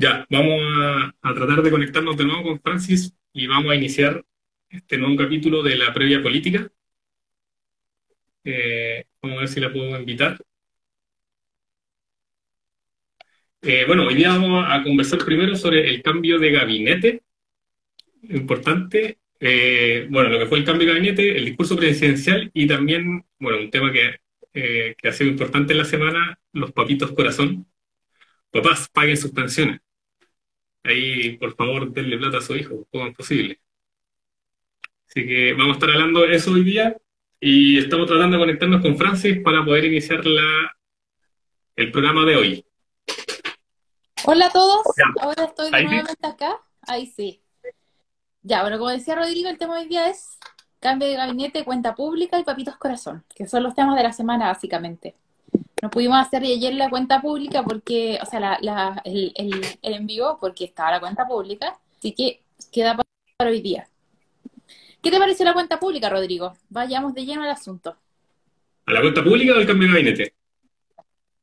Ya, vamos a, tratar de conectarnos de nuevo con Francis y vamos a iniciar este nuevo capítulo de la previa política. Eh, vamos a ver si la puedo invitar. Eh, bueno, hoy día vamos a conversar primero sobre el cambio de gabinete. Importante. Eh, bueno, lo que fue el cambio de gabinete, el discurso presidencial y también, bueno, un tema que, que ha sido importante en la semana, los papitos corazón. Papás, paguen sus pensiones. Ahí, por favor, denle plata a su hijo, como es posible. Así que vamos a estar hablando de eso hoy día y estamos tratando de conectarnos con Francis para poder iniciar la, el programa de hoy. Hola a todos, ahora estoy nuevamente acá. Ahí sí. Ya, bueno, como decía Rodrigo, el tema de hoy día es cambio de gabinete, cuenta pública y papitos corazón, que son los temas de la semana básicamente no pudimos hacer ayer la cuenta pública porque, o sea, el, el, envío porque estaba la cuenta pública, así que queda para, hoy día. ¿Qué te pareció la cuenta pública, Rodrigo? Vayamos de lleno al asunto. ¿A la cuenta pública o al cambio de gabinete?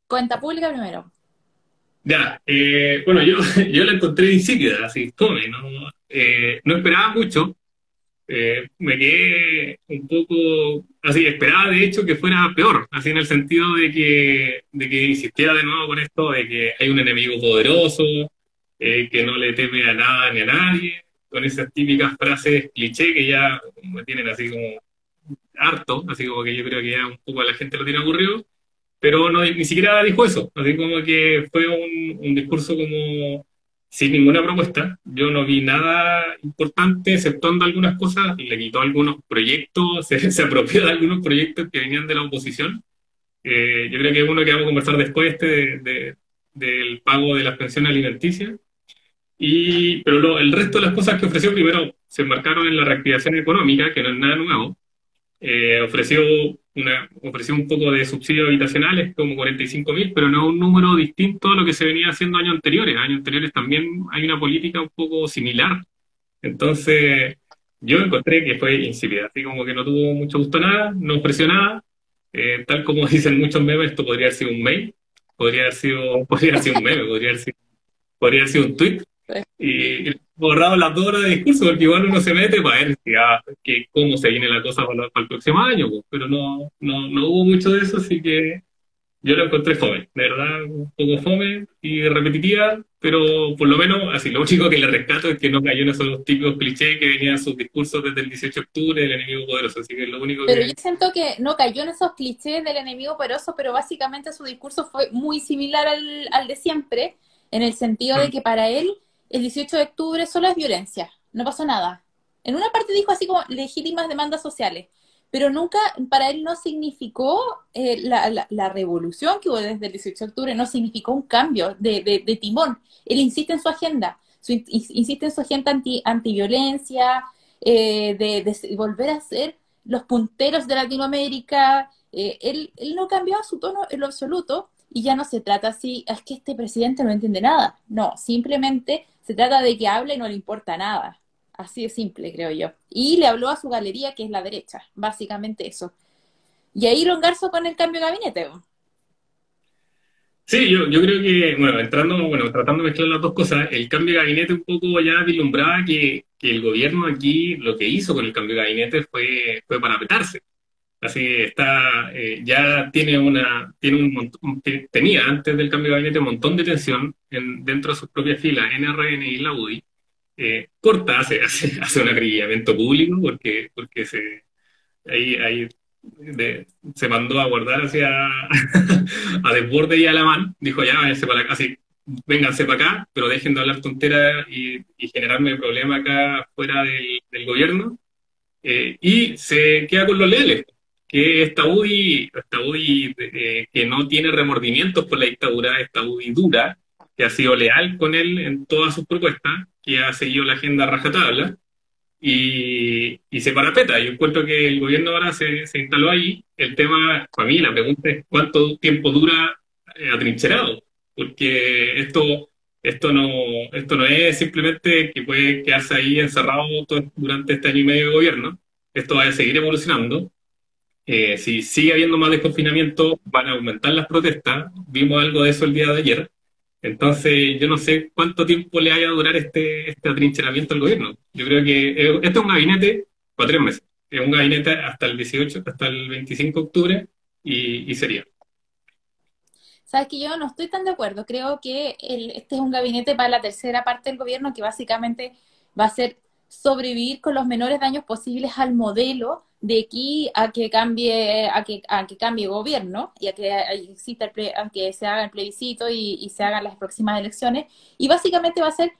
Cuenta pública primero. Ya, eh, bueno, yo, yo la encontré insípida, así, tome, no, eh, no esperaba mucho, eh, me quedé un poco así, esperaba de hecho que fuera peor, así en el sentido de que, de que insistiera de nuevo con esto de que hay un enemigo poderoso, eh, que no le teme a nada ni a nadie, con esas típicas frases cliché que ya me tienen así como harto, así como que yo creo que ya un poco a la gente lo tiene aburrido, pero no, ni siquiera dijo eso, así como que fue un, un discurso como sin ninguna propuesta. Yo no vi nada importante, exceptuando algunas cosas, le quitó algunos proyectos, se, apropió de algunos proyectos que venían de la oposición. Eh, yo creo que es uno que vamos a conversar después este del pago de las pensiones alimenticias. Y, pero el resto de las cosas que ofreció primero se enmarcaron en la reactivación económica, que no es nada nuevo. Eh, ofreció una, ofreció un poco de subsidios habitacionales, como 45 mil, pero no un número distinto a lo que se venía haciendo años anteriores. Años anteriores también hay una política un poco similar. Entonces, yo encontré que fue insípida, así como que no tuvo mucho gusto nada, no ofreció nada. Eh, tal como dicen muchos memes, esto podría haber sido un mail, podría haber sido, podría haber sido un meme, podría haber sido, podría haber sido un tweet. Y, borrado las dos horas de discurso, porque igual uno se mete para ver que, cómo se viene la cosa para, el próximo año, pues, pero no, no, no hubo mucho de eso, así que yo lo encontré fome, de verdad, un poco fome y repetitiva, pero por lo menos, así, lo único que le rescato es que no cayó en esos típicos clichés que venían sus discursos desde el 18 de octubre del enemigo poderoso, así que lo único pero yo siento que no cayó en esos clichés del enemigo poderoso, pero básicamente su discurso fue muy similar al, al de siempre, en el sentido de mm. que para él el 18 de octubre solo es violencia, no pasó nada. En una parte dijo así como legítimas demandas sociales, pero nunca, para él no significó eh, la, revolución que hubo desde el 18 de octubre, no significó un cambio de, timón. Él insiste en su agenda, insiste en su agenda anti, antiviolencia, eh, de, volver a ser los punteros de Latinoamérica. Eh, él, él no cambió su tono en lo absoluto y ya no se trata así, es que este presidente no entiende nada. No, simplemente se trata de que hable y no le importa nada. Así de simple, creo yo. Y le habló a su galería, que es la derecha, básicamente eso. Y ahí longarzo con el cambio de gabinete. Sí, yo, yo creo que, bueno, entrando, bueno, tratando de mezclar las dos cosas, el cambio de gabinete un poco ya vislumbraba que, que el gobierno aquí lo que hizo con el cambio de gabinete fue, fue para petarse. Así está, eh, ya tiene una, tiene un montón, tenía antes del cambio de gabinete un montón de tensión en, dentro de sus propias filas, NRN y la UDI. Eh, corta hace, hace, hace, un acribillamiento público porque, porque se, ahí, ahí se mandó a guardar hacia a desborde y a la mano. Dijo ya, váyanse para acá, así, vénganse para acá, pero dejen de hablar tonteras y, y generarme problemas acá fuera del, del gobierno. Eh, y se queda con los leales que esta UDI, esta UDI eh, que no tiene remordimientos por la dictadura, esta UDI dura, que ha sido leal con él en todas sus propuestas, que ha seguido la agenda rajatabla, y, y se parapeta. Yo encuentro que el gobierno ahora se, se, instaló ahí. El tema, para mí, la pregunta es cuánto tiempo dura eh, atrincherado, porque esto, esto, no, esto no es simplemente que puede quedarse ahí encerrado durante este año y medio de gobierno. Esto va a seguir evolucionando eh, si sigue habiendo más desconfinamiento, van a aumentar las protestas. Vimos algo de eso el día de ayer. Entonces, yo no sé cuánto tiempo le vaya a durar este, este atrincheramiento al gobierno. Yo creo que eh, este es un gabinete para tres meses. Es un gabinete hasta el 18, hasta el 25 de octubre y, y sería. Sabes que yo no estoy tan de acuerdo. Creo que el, este es un gabinete para la tercera parte del gobierno que básicamente va a ser sobrevivir con los menores daños posibles al modelo de aquí a que cambie a que, a que cambie gobierno y a que exista el que se haga el plebiscito y, y se hagan las próximas elecciones y básicamente va a ser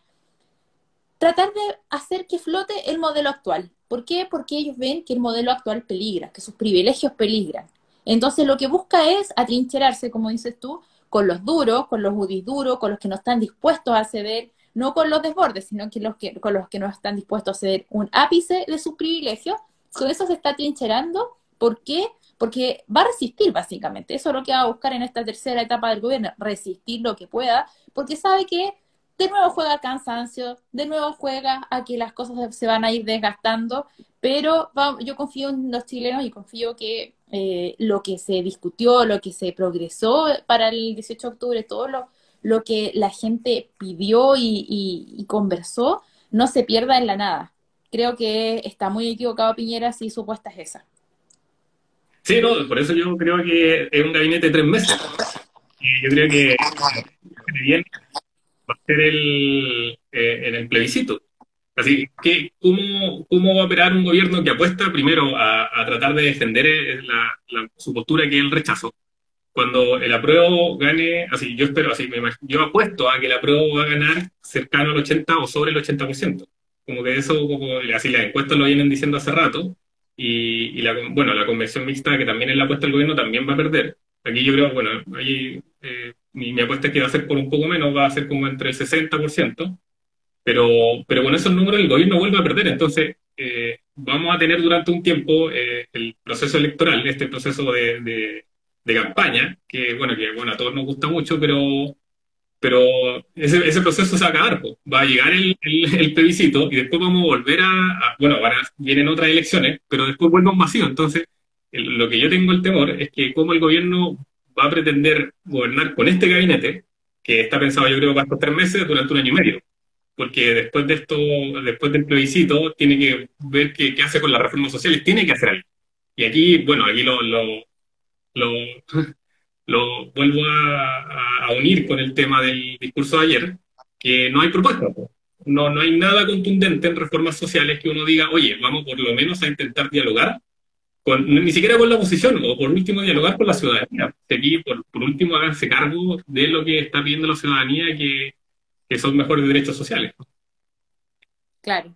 tratar de hacer que flote el modelo actual. ¿Por qué? Porque ellos ven que el modelo actual peligra, que sus privilegios peligran. Entonces lo que busca es atrincherarse, como dices tú, con los duros, con los UDIs duros, con los que no están dispuestos a ceder, no con los desbordes, sino que, los que con los que no están dispuestos a ceder un ápice de sus privilegios. Con eso se está atrincherando. ¿Por qué? Porque va a resistir, básicamente. Eso es lo que va a buscar en esta tercera etapa del gobierno, resistir lo que pueda, porque sabe que de nuevo juega al cansancio, de nuevo juega a que las cosas se van a ir desgastando, pero yo confío en los chilenos y confío que eh, lo que se discutió, lo que se progresó para el 18 de octubre, todo lo, lo que la gente pidió y, conversó, no se pierda en la nada. Creo que está muy equivocado Piñera si su puesta es esa. Sí, no, por eso yo creo que es un gabinete de tres meses. yo creo que bien va a ser el, eh, el plebiscito. Así que, ¿cómo, ¿cómo va a operar un gobierno que apuesta primero a, tratar de defender eh, su postura que es el rechazo? Cuando el apruebo gane, así yo espero, así me yo apuesto a que el apruebo va a ganar cercano al 80 o sobre el 80%. Como que eso, como, así las encuestas lo vienen diciendo hace rato, y, la, bueno, la convención mixta, que también es la apuesta del gobierno, también va a perder. Aquí yo creo, bueno, ahí eh, mi, mi, apuesta es que va a ser por un poco menos, va a ser como entre el 60%, pero, pero con esos números el gobierno vuelve a perder. Entonces, eh, vamos a tener durante un tiempo eh, el proceso electoral, este proceso de, de, campaña, que bueno, que bueno, a todos nos gusta mucho, pero, pero ese, ese proceso se va a acabar. Va a llegar el, el, plebiscito y después vamos a volver a, bueno, ahora vienen otras elecciones, pero después vuelve un vacío. Entonces, lo que yo tengo el temor es que como el gobierno va a pretender gobernar con este gabinete, que está pensado yo creo para estos tres meses, durante un año y medio porque después de esto, después del plebiscito, tiene que ver qué, qué hace con las reformas sociales, tiene que hacer algo. Y aquí, bueno, aquí lo, lo, lo, lo vuelvo a, a, unir con el tema del discurso de ayer, que no hay propuesta. No, no hay nada contundente en reformas sociales que uno diga, oye, vamos por lo menos a intentar dialogar, con, ni siquiera con la oposición, o por último dialogar con la ciudadanía. Aquí, por, por último, háganse cargo de lo que está pidiendo la ciudadanía, que que son mejores derechos sociales. Claro.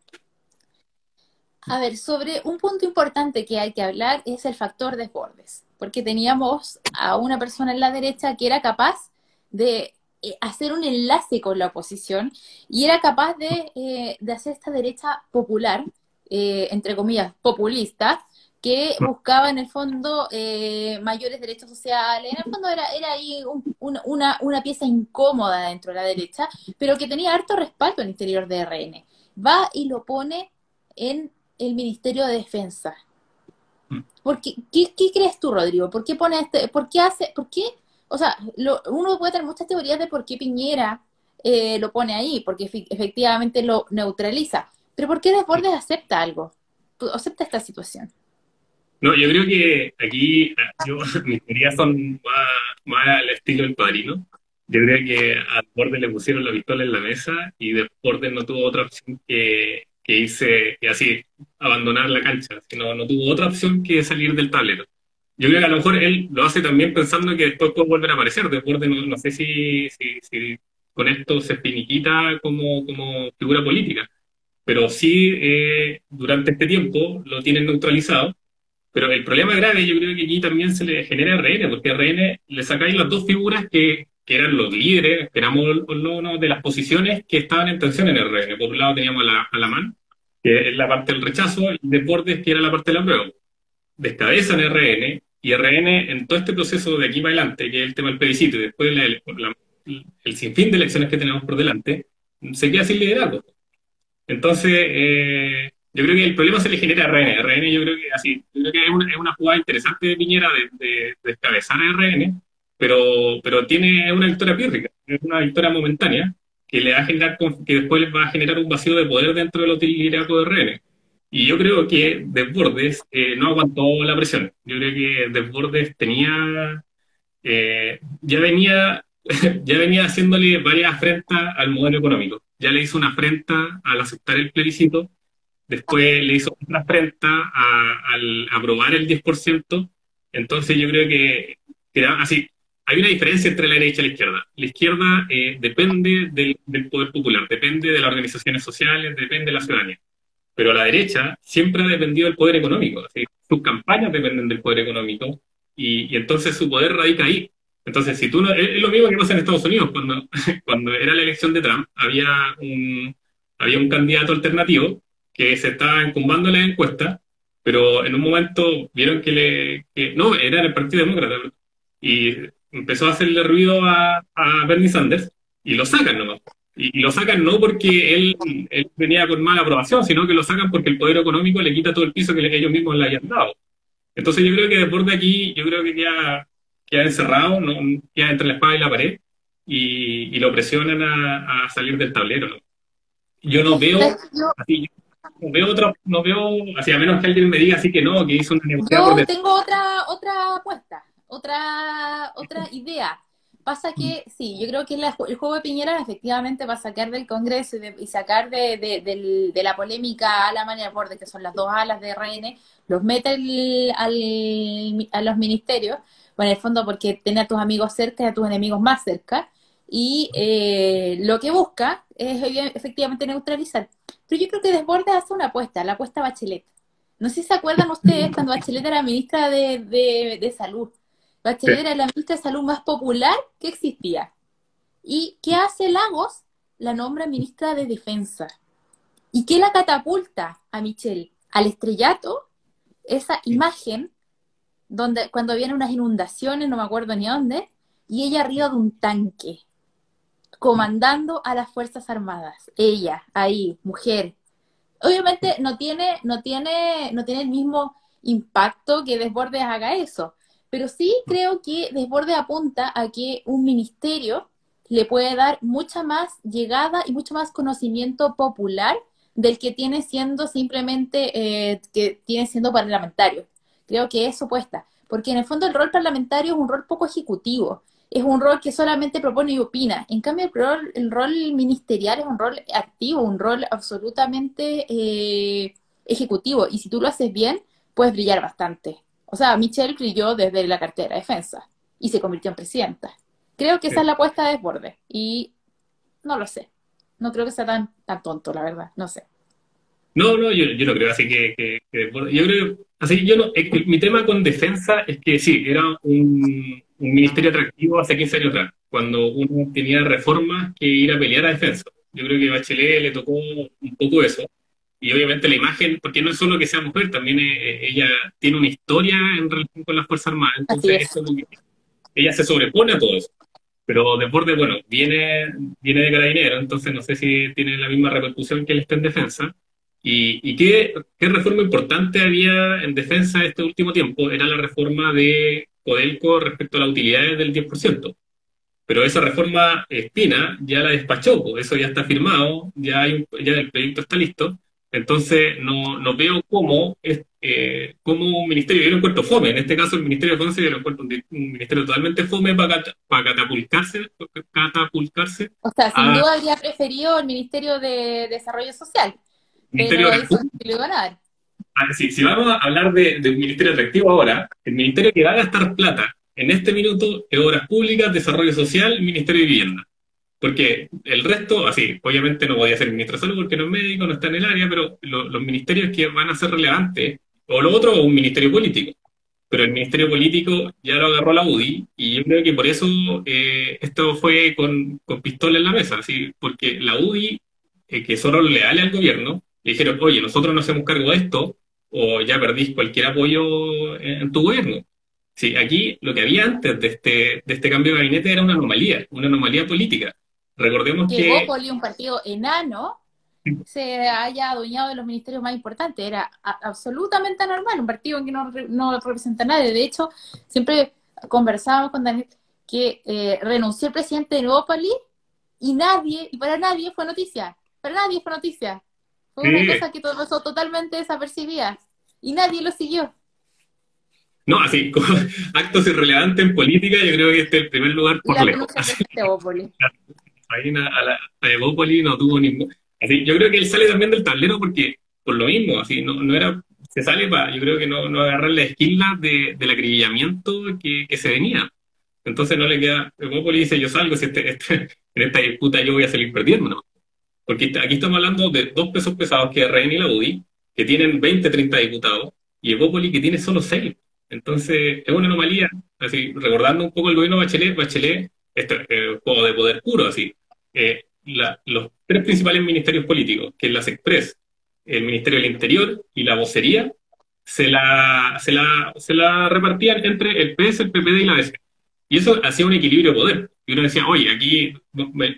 A ver, sobre un punto importante que hay que hablar es el factor desbordes, porque teníamos a una persona en la derecha que era capaz de eh, hacer un enlace con la oposición y era capaz de, eh, hacer esta derecha popular, eh, entre comillas, populista, que buscaba en el fondo eh, mayores derechos sociales. En el fondo era, era ahí una, una, pieza incómoda dentro de la derecha, pero que tenía harto respaldo en el interior de RN. Va y lo pone en el Ministerio de Defensa. Mm. ¿Por qué, qué, crees tú, Rodrigo? ¿Por qué pone este, por qué hace, por qué? O sea, uno puede tener muchas teorías de por qué Piñera eh, lo pone ahí, porque efectivamente lo neutraliza. Pero ¿por qué Desbordes acepta algo? ¿Acepta esta situación? No, yo creo que aquí yo, mis teorías son más, más al estilo del padrino. Yo creo que a Borde le pusieron la pistola en la mesa y Deportes no tuvo otra opción que, que irse y así abandonar la cancha, sino no tuvo otra opción que salir del tablero. Yo creo que a lo mejor él lo hace también pensando que después puede volver a aparecer. Deportes no, no sé si, si, si, con esto se finiquita como, como figura política, pero sí eh, durante este tiempo lo tienen neutralizado pero el problema grave yo creo que aquí también se le genera a RN, porque a RN le sacáis las dos figuras que, que eran los líderes, esperamos no, de las posiciones que estaban en tensión en RN. Por un lado teníamos a la, a la MAN, que es la parte del rechazo, y Deportes, que era la parte del apruebo. Descabezan RN, y RN en todo este proceso de aquí para adelante, que es el tema del plebiscito, y después el sinfín de elecciones que tenemos por delante, se queda sin liderazgo. Entonces, eh, yo creo que el problema se le genera a RN. RN yo creo que así, yo creo que es una, es una jugada interesante de Piñera de, de, descabezar a RN, pero, pero tiene una victoria pírrica, es una victoria momentánea que le va a generar, que después les va a generar un vacío de poder dentro del liderazgo de RN. Y yo creo que Desbordes eh, no aguantó la presión. Yo creo que Desbordes tenía, eh, ya venía, ya venía haciéndole varias afrentas al modelo económico. Ya le hizo una afrenta al aceptar el plebiscito, después le hizo otra afrenta al aprobar el 10%. Entonces yo creo que, que así, hay una diferencia entre la derecha y la izquierda. La izquierda eh, depende del, poder popular, depende de las organizaciones sociales, depende de la ciudadanía. Pero la derecha siempre ha dependido del poder económico. Sus campañas dependen del poder económico y, entonces su poder radica ahí. Entonces, si tú no, es, lo mismo que pasa en Estados Unidos. Cuando, cuando era la elección de Trump, había un, había un candidato alternativo que se estaba encumbando la encuesta, pero en un momento vieron que le. Que, no, era el Partido Demócrata. Y empezó a hacerle ruido a, Bernie Sanders y lo sacan nomás. Y, lo sacan no porque él, venía con mala aprobación, sino que lo sacan porque el poder económico le quita todo el piso que ellos mismos le hayan dado. Entonces yo creo que después de aquí, yo creo que queda, queda encerrado, ¿no? queda entre la espada y la pared, y, lo presionan a, salir del tablero. Yo no veo, así, no veo otra, no veo, así a menos que alguien me diga así que no, que hizo una negociación. Yo tengo otra, otra apuesta otra, otra idea. Pasa que, sí, yo creo que el juego de Piñera efectivamente va a sacar del Congreso y, sacar de, la polémica a la manera de que son las dos alas de RN, los mete a los ministerios, bueno, en el fondo porque tiene a tus amigos cerca y a tus enemigos más cerca, y eh, lo que busca es efectivamente neutralizar. Pero yo creo que Desbordes hace una apuesta, la apuesta Bachelet. No sé si se acuerdan ustedes cuando Bachelet era ministra de, de Salud Bachelet era la ministra de salud más popular que existía. ¿Y qué hace Lagos? La nombra ministra de defensa. ¿Y qué la catapulta a Michelle? Al estrellato, esa imagen donde cuando vienen unas inundaciones, no me acuerdo ni dónde, y ella arriba de un tanque, comandando a las Fuerzas Armadas. Ella, ahí, mujer. Obviamente no tiene, no tiene, no tiene el mismo impacto que Desbordes haga eso, pero sí creo que Desborde apunta a que un ministerio le puede dar mucha más llegada y mucho más conocimiento popular del que tiene siendo simplemente, eh, que tiene siendo parlamentario. Creo que eso puesta, porque en el fondo el rol parlamentario es un rol poco ejecutivo, es un rol que solamente propone y opina. En cambio, el rol, el rol ministerial es un rol activo, un rol absolutamente eh, ejecutivo, y si tú lo haces bien, puedes brillar bastante. O sea, Michelle brilló desde la cartera de defensa y se convirtió en presidenta. Creo que esa es la apuesta de desborde y no lo sé. No creo que sea tan, tan tonto, la verdad, no sé. No, no, yo, yo no creo así que, que, yo creo, así yo no, mi tema con defensa es que sí, era un, un ministerio atractivo hace 15 años atrás, cuando uno tenía reformas que ir a pelear a defensa. Yo creo que Bachelet le tocó un poco eso y obviamente la imagen, porque no es solo que sea mujer, también eh, ella tiene una historia en relación con las Fuerzas Armadas, entonces ella se sobrepone a todo eso. Pero Deporte, bueno, viene, viene de carabinero, entonces no sé si tiene la misma repercusión que él está en defensa. ¿Y, y qué, qué, reforma importante había en defensa este último tiempo? Era la reforma de Codelco respecto a las utilidades del 10%. Pero esa reforma Espina ya la despachó, eso ya está firmado, ya, hay ya el proyecto está listo entonces, no, no veo cómo, eh, cómo un ministerio, yo lo encuentro fome, en este caso el Ministerio de Defensa yo lo encuentro un, ministerio totalmente fome para, para catapultarse, catapultarse. O sea, sin duda habría preferido el Ministerio de Desarrollo Social. Ministerio pero eso lo iban a dar. Ah, sí, si vamos a hablar de, de, un ministerio atractivo ahora, el ministerio que va a gastar plata en este minuto es Obras Públicas, Desarrollo Social, Ministerio de Vivienda. Porque el resto, así, obviamente no podía ser ministro de salud porque no es médico, no está en el área, pero los ministerios que van a ser relevantes, o lo otro, un ministerio político. Pero el ministerio político ya lo agarró la UDI, y yo creo que por eso eh, esto fue con, con, pistola en la mesa, así, porque la UDI, eh, que son leales al gobierno, le dijeron, oye, nosotros no hacemos cargo de esto, o ya perdís cualquier apoyo en tu gobierno. Sí, aquí lo que había antes de este, de este cambio de gabinete era una anomalía, una anomalía política. Recordemos que... Poli, un partido enano, se haya adueñado de los ministerios más importantes. Era absolutamente anormal, un partido en que no, no representa a nadie. De hecho, siempre conversábamos con Daniel, que eh, renunció el presidente de Nuevópolis y nadie, y para nadie fue noticia. Para nadie fue noticia. Fue una cosa que pasó totalmente desapercibida y nadie lo siguió. No, así, como actos irrelevantes en política, yo creo que este es el primer lugar por lejos. Ahí a la a no tuvo ningún. Así, yo creo que él sale también del tablero porque, por lo mismo, así, no, no era. Se sale para, yo creo que no, no agarrar la esquina de, del acribillamiento que, que se venía. Entonces no le queda, Evópolis dice, yo salgo, si este, este, en esta disputa yo voy a salir perdiendo, ¿no? Porque aquí estamos hablando de dos pesos pesados, que es Reina y la UDI, que tienen 20, 30 diputados, y Evópolis que tiene solo 6. Entonces, es una anomalía, así, recordando un poco el gobierno Bachelet, Bachelet, este eh, juego de poder puro, así. Eh, los tres principales ministerios políticos, que es la SECPRES, el Ministerio del Interior y la vocería, se la, se la, se la repartían entre el PS, el PPD y la DC. Y eso hacía un equilibrio de poder. Y uno decía, oye, aquí,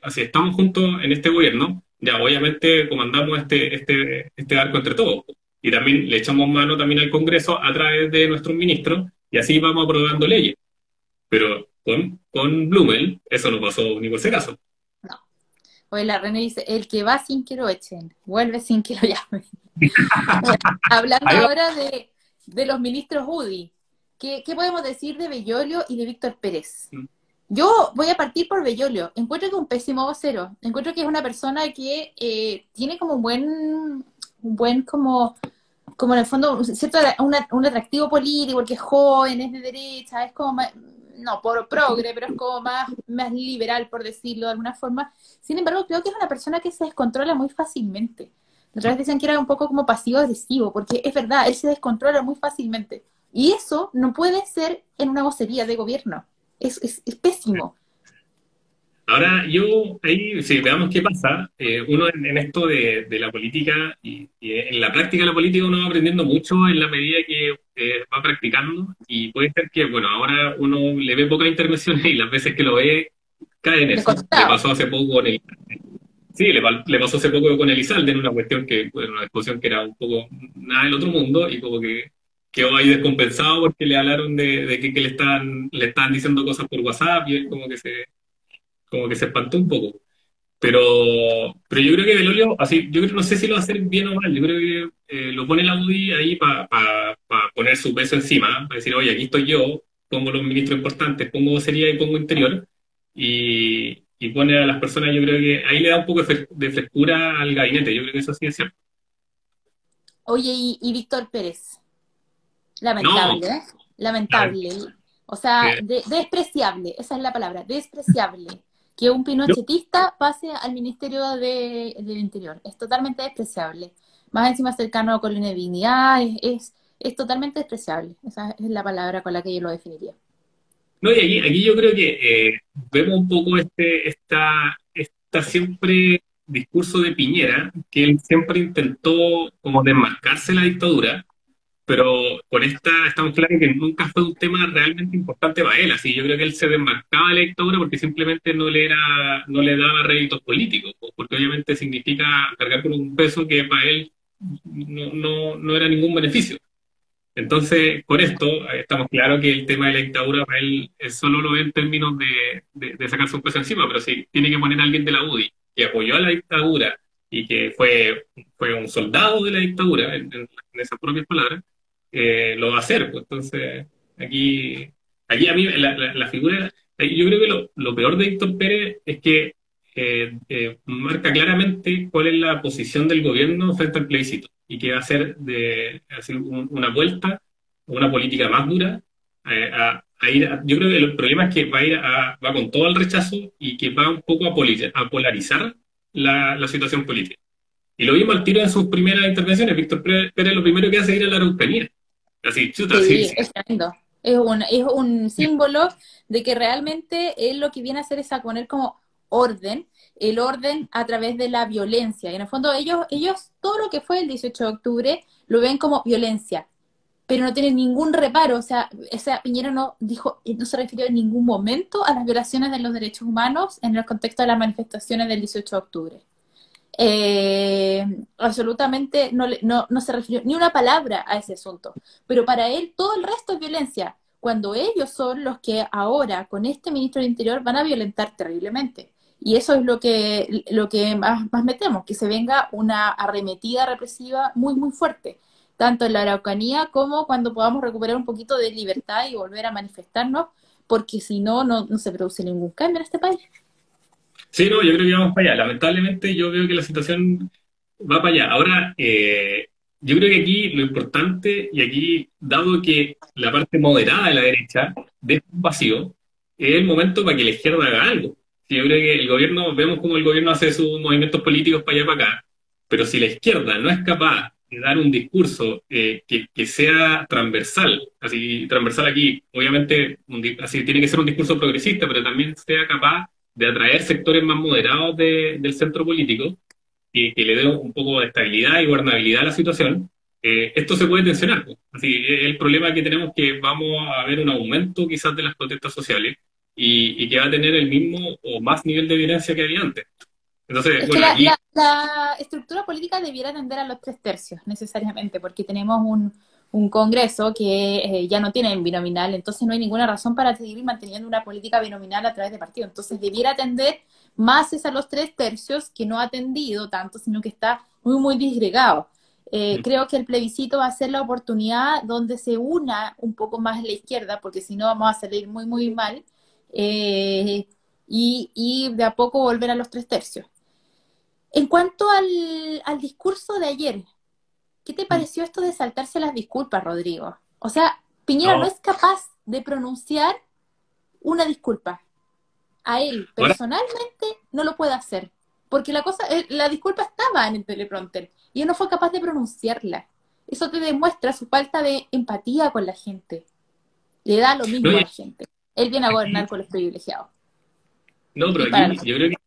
así estamos juntos en este gobierno, ya obviamente comandamos este, este, este arco entre todos. Y también le echamos mano también al Congreso a través de nuestros ministros, y así vamos aprobando leyes. Pero con, con Blumel, eso no pasó ni por ese caso. No. Oye, la René dice, el que va sin que lo echen, vuelve sin que lo llamen. Hablando ahora de, de los ministros UDI, ¿Qué, podemos decir de Bellolio y de Víctor Pérez? Mm. Yo voy a partir por Bellolio. Encuentro que es un pésimo vocero. Encuentro que es una persona que eh, tiene como un buen, un buen como, como en el fondo, cierto, un atractivo político, porque es joven, es de derecha, es como no por progre, pero es como más, más liberal, por decirlo de alguna forma. Sin embargo, creo que es una persona que se descontrola muy fácilmente. Otra vez que era un poco como pasivo-agresivo, porque es verdad, él se descontrola muy fácilmente. Y eso no puede ser en una vocería de gobierno. Es, es, pésimo. Ahora, yo ahí, si veamos qué pasa, eh, uno en, esto de, la política y, en la práctica de la política uno va aprendiendo mucho en la medida que eh, va practicando y puede ser que, bueno, ahora uno le ve pocas intervenciones y las veces que lo ve cae en eso. Le pasó hace poco con el... Sí, le, le, pasó hace poco con Elizalde en una cuestión que, bueno, una discusión que era un poco nada del otro mundo y como que quedó ahí descompensado porque le hablaron de, que, le están le están diciendo cosas por WhatsApp y es como que se como que se espantó un poco. Pero, pero yo creo que Belolio, así, yo creo, no sé si lo va a hacer bien o mal, yo creo que eh, lo pone la UDI ahí para poner su peso encima, para decir, oye, aquí estoy yo, pongo los ministros importantes, pongo sería y pongo interior, y, y pone a las personas, yo creo que ahí le da un poco de frescura al gabinete, yo creo que eso sí es cierto. Oye, y Víctor Pérez? Lamentable, ¿eh? Lamentable. O sea, despreciable, esa es la palabra, despreciable. Que un pinochetista pase al Ministerio de, del Interior. Es totalmente despreciable. Más encima cercano con la dignidad, es, es, totalmente despreciable. Esa es la palabra con la que yo lo definiría. No, y aquí, aquí yo creo que eh, vemos un poco este, esta, esta siempre discurso de Piñera, que él siempre intentó como desmarcarse la dictadura, pero con esta estamos claros que nunca fue un tema realmente importante para él, así yo creo que él se desmarcaba de la dictadura porque simplemente no le era, no le daba réditos políticos, porque obviamente significa cargar con un peso que para él no, no, no era ningún beneficio. Entonces, con esto eh, estamos claros que el tema de la dictadura para él solo lo ve en términos de, de, sacarse un peso encima, pero si tiene que poner a alguien de la UDI que apoyó a la dictadura y que fue, fue un soldado de la dictadura, en esas propias palabras, eh, lo va a hacer. Pues, entonces, aquí, aquí a mí la, figura, eh, yo creo que lo, peor de Víctor Pérez es que eh, marca claramente cuál es la posición del gobierno frente al plebiscito y que va a hacer de hacer una vuelta, una política más dura a, ir. yo creo que el problema es que va a ir va con todo el rechazo y que va un poco a, a polarizar la, la situación política. Y lo vimos al tiro en sus primeras intervenciones. Víctor Pérez lo primero que hace es ir a la Araucanía. Así, chuta, sí, Es un, es un símbolo de que realmente él lo que viene a hacer es a poner como orden, el orden a través de la violencia. Y en el fondo ellos, ellos todo lo que fue el 18 de octubre lo ven como violencia, pero no tienen ningún reparo. O sea, ese Piñera no dijo, no se refirió en ningún momento a las violaciones de los derechos humanos en el contexto de las manifestaciones del 18 de octubre eh, absolutamente no, no, no, se refirió ni una palabra a ese asunto. Pero para él todo el resto es violencia. cuando ellos son los que ahora, con este ministro del Interior, van a violentar terriblemente. Y eso es lo que, lo que más, más metemos, que se venga una arremetida represiva muy, muy fuerte, tanto en la Araucanía como cuando podamos recuperar un poquito de libertad y volver a manifestarnos, porque si no, no, no se produce ningún cambio en este país. Sí, no, yo creo que vamos para allá. Lamentablemente yo veo que la situación va para allá. Ahora, eh, yo creo que aquí lo importante, y aquí, dado que la parte moderada de la derecha deja un vacío, es el momento para que la izquierda haga algo. yo creo que el gobierno, vemos cómo el gobierno hace sus movimientos políticos para allá para acá, pero si la izquierda no es capaz de dar un discurso eh, que, sea transversal, así transversal aquí, obviamente así tiene que ser un discurso progresista, pero también sea capaz de atraer sectores más moderados de, del centro político, y que le dé un poco de estabilidad y gobernabilidad a la situación, eh, esto se puede tensionar. Así, el problema que tenemos que vamos a ver un aumento quizás de las protestas sociales y, que va a tener el mismo o más nivel de violencia que había antes. Entonces, bueno, la, estructura política debiera atender a los tres tercios, necesariamente, porque tenemos un, un Congreso que eh, ya no tiene binominal, entonces no hay ninguna razón para seguir manteniendo una política binominal a través de partidos. Entonces debiera atender más es a los tres tercios que no ha atendido tanto, sino que está muy, muy disgregado. Eh, mm. Creo que el plebiscito va a ser la oportunidad donde se una un poco más la izquierda, porque si no vamos a salir muy, muy mal, eh, y, y, de a poco volver a los tres tercios. En cuanto al, al discurso de ayer, ¿qué te mm. pareció esto de saltarse las disculpas, Rodrigo? O sea, Piñera no es capaz de pronunciar una disculpa a él personalmente no lo puede hacer. Porque la cosa, eh, la disculpa estaba en el teleprompter y él no fue capaz de pronunciarla. Eso te demuestra su falta de empatía con la gente. Le da lo mismo a la gente. Él viene a gobernar con los privilegiados. No, pero aquí yo creo que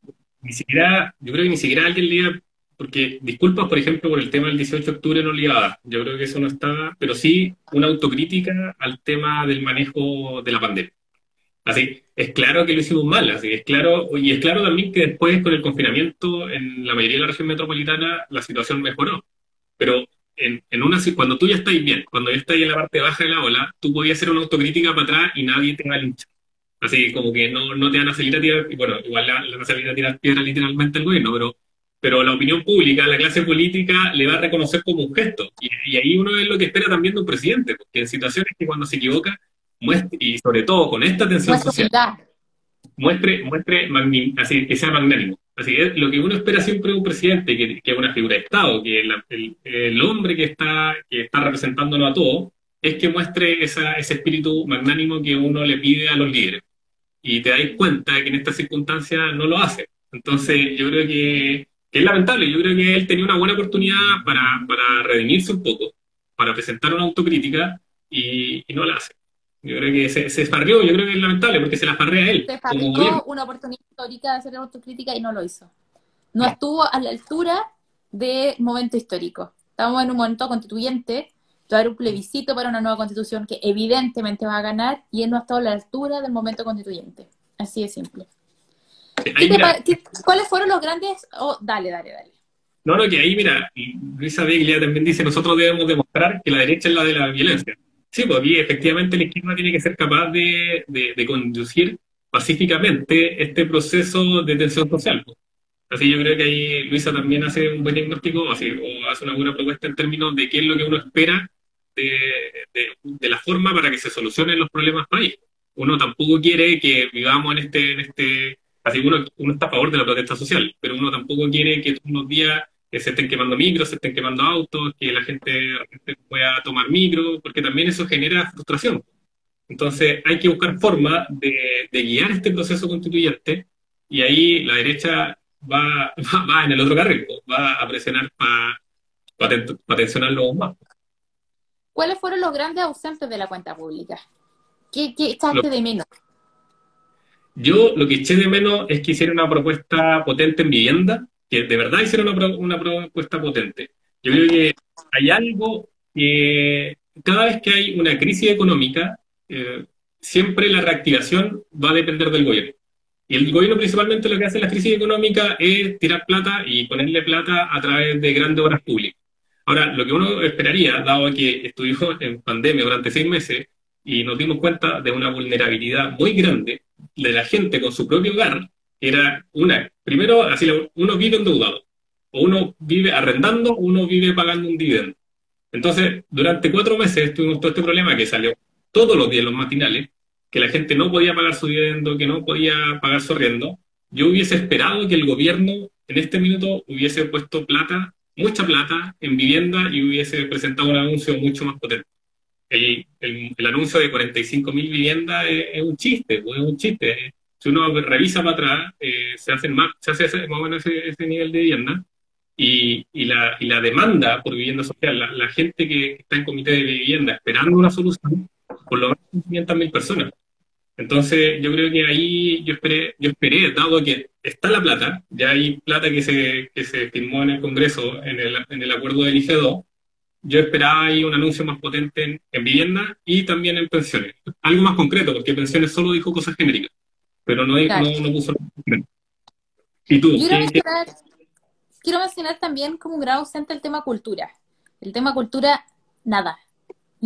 ni siquiera, yo creo que ni siquiera alguien le iba, porque disculpas, por ejemplo, por el tema del 18 de octubre no le iba a dar. Yo creo que eso no estaba, pero sí una autocrítica al tema del manejo de la pandemia. Así, es claro que lo hicimos mal, así, es claro, y es claro también que después con el confinamiento en la mayoría de la región metropolitana la situación mejoró. Pero en, en una, cuando tú ya estás bien, cuando ya estás en la parte baja de la ola, tú podías hacer una autocrítica para atrás y nadie te va a linchar. Así como que no, no te van a salir a tirar, bueno, igual le van a salir a tirar piedra literalmente al gobierno, pero, pero la opinión pública, la clase política le va a reconocer como un gesto. Y, y ahí uno es lo que espera también de un presidente, porque en situaciones que cuando se equivoca y sobre todo con esta tensión social, muestre, muestre así, que sea magnánimo. Así es lo que uno espera siempre de un presidente, que, que es una figura de Estado, que el, el, hombre que está, que está representándonos a todos, es que muestre esa, ese espíritu magnánimo que uno le pide a los líderes. Y te dais cuenta que en estas circunstancias no lo hace. Entonces, yo creo que, que es lamentable. Yo creo que él tenía una buena oportunidad para, para redimirse un poco, para presentar una autocrítica y, y no la hace. Yo creo que se, se farrió, yo creo que es lamentable porque se la farrea él. Se farrió una oportunidad histórica de hacer autocrítica y no lo hizo. No estuvo a la altura del momento histórico. Estamos en un momento constituyente, va a haber un plebiscito para una nueva constitución que evidentemente va a ganar y él no ha estado a la altura del momento constituyente. Así de simple. ¿Cuáles fueron los grandes? Oh, dale, dale, dale. No, no, que ahí, mira, Luisa Beglia también dice, nosotros debemos demostrar que la derecha es la de la violencia. Sí, pues aquí efectivamente la izquierda tiene que ser capaz de, de, conducir pacíficamente este proceso de tensión social. Pues. Así yo creo que ahí Luisa también hace un buen diagnóstico, así, o hace una buena propuesta en términos de qué es lo que uno espera de, de, la forma para que se solucionen los problemas país. Uno tampoco quiere que vivamos en este, en este, así uno, uno está a favor de la protesta social, pero uno tampoco quiere que todos los días que se estén quemando micros, se estén quemando autos, que la gente, pueda tomar micro, porque también eso genera frustración. Entonces hay que buscar forma de, guiar este proceso constituyente y ahí la derecha va, va, en el otro carril, va a presionar para pa, tensionarlo más. ¿Cuáles fueron los grandes ausentes de la cuenta pública? ¿Qué, qué echaste de menos? Yo lo que eché de menos es que hiciera una propuesta potente en vivienda, que de verdad hicieron una, propuesta potente. Yo creo que hay algo que cada vez que hay una crisis económica, eh, siempre la reactivación va a depender del gobierno. Y el gobierno principalmente lo que hace en la crisis económica es tirar plata y ponerle plata a través de grandes obras públicas. Ahora, lo que uno esperaría, dado que estuvimos en pandemia durante seis meses, y nos dimos cuenta de una vulnerabilidad muy grande de la gente con su propio hogar. Era una, primero, uno vive endeudado, o uno vive arrendando, uno vive pagando un dividendo. Entonces, durante cuatro meses tuvimos todo este problema que salió todos los días los matinales, que la gente no podía pagar su dividendo, que no podía pagar su arriendo. Yo hubiese esperado que el gobierno en este minuto hubiese puesto plata, mucha plata, en vivienda y hubiese presentado un anuncio mucho más potente. El, el, anuncio de 45 mil viviendas es, un chiste, pues, es un chiste. Si uno revisa para atrás, eh, se, hacen más, se hace más o menos ese, nivel de vivienda. Y, y, la, y la demanda por vivienda social, la, la, gente que está en comité de vivienda esperando una solución, por lo menos 500 mil personas. Entonces, yo creo que ahí yo esperé, yo esperé, dado que está la plata, ya hay plata que se, que se firmó en el Congreso en el, en el acuerdo del IFE2, yo esperaba ahí un anuncio más potente en, vivienda y también en pensiones. Algo más concreto, porque pensiones solo dijo cosas genéricas, pero no, no, no puso ¿Y tú? Quiero mencionar, quiero mencionar también como un gran ausente el tema cultura. El tema cultura, nada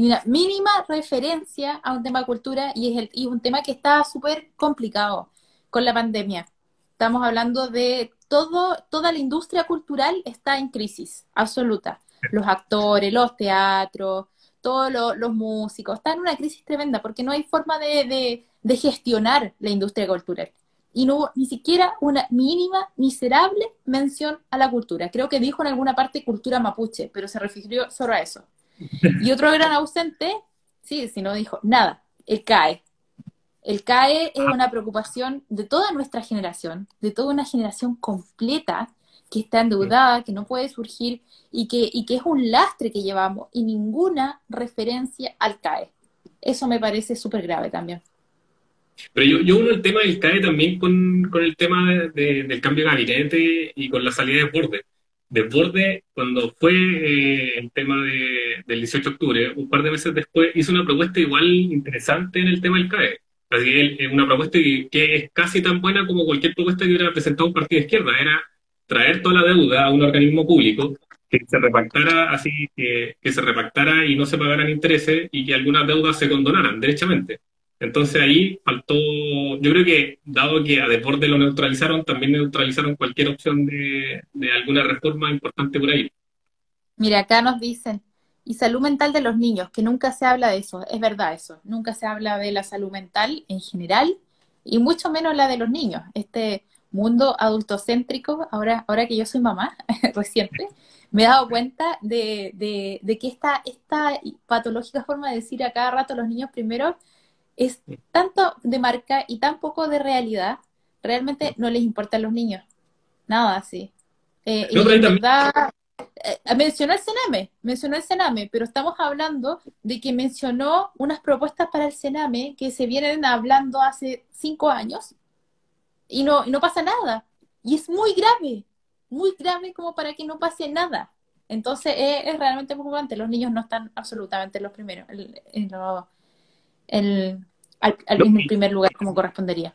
una mínima referencia a un tema cultura y es, el, y un tema que está súper complicado con la pandemia. Estamos hablando de todo, toda la industria cultural está en crisis absoluta. Los actores, los teatros, todos los, músicos, están en una crisis tremenda porque no hay forma de, de gestionar la industria cultural. Y no hubo ni siquiera una mínima, miserable mención a la cultura. Creo que dijo en alguna parte cultura mapuche, pero se refirió solo a eso. Y otro gran ausente, sí, si no dijo nada, el CAE. El CAE es una preocupación de toda nuestra generación, de toda una generación completa que está endeudada, que no puede surgir y que, y que es un lastre que llevamos y ninguna referencia al CAE. Eso me parece súper grave también. Pero yo, yo uno el tema del CAE también con, con el tema del cambio de gabinete y con la salida de borde Desborde, cuando fue eh, el tema de, del 18 de octubre, un par de meses después, hizo una propuesta igual interesante en el tema del CAE. Así una propuesta que, es casi tan buena como cualquier propuesta que hubiera presentado un partido de izquierda. Era traer toda la deuda a un organismo público, que se repactara así, que, que se repactara y no se pagaran intereses y que algunas deudas se condonaran derechamente. Entonces ahí faltó, yo creo que dado que a Deporte lo neutralizaron, también neutralizaron cualquier opción de, alguna reforma importante por ahí. Mira, acá nos dicen, y salud mental de los niños, que nunca se habla de eso, es verdad eso, nunca se habla de la salud mental en general y mucho menos la de los niños. Este mundo adultocéntrico, ahora, ahora que yo soy mamá reciente, me he dado cuenta de, de, de que esta, esta patológica forma de decir a cada rato los niños primero es tanto de marca y tan poco de realidad, realmente no les importa a los niños. Nada así. Eh, y verdad, eh, mencionó el Sename, mencionó el Sename, pero estamos hablando de que mencionó unas propuestas para el Sename que se vienen hablando hace cinco años y no, y no pasa nada. Y es muy grave, muy grave como para que no pase nada. Entonces es, realmente preocupante. Los niños no están absolutamente los primeros, en, el, al, al primer lugar como correspondería.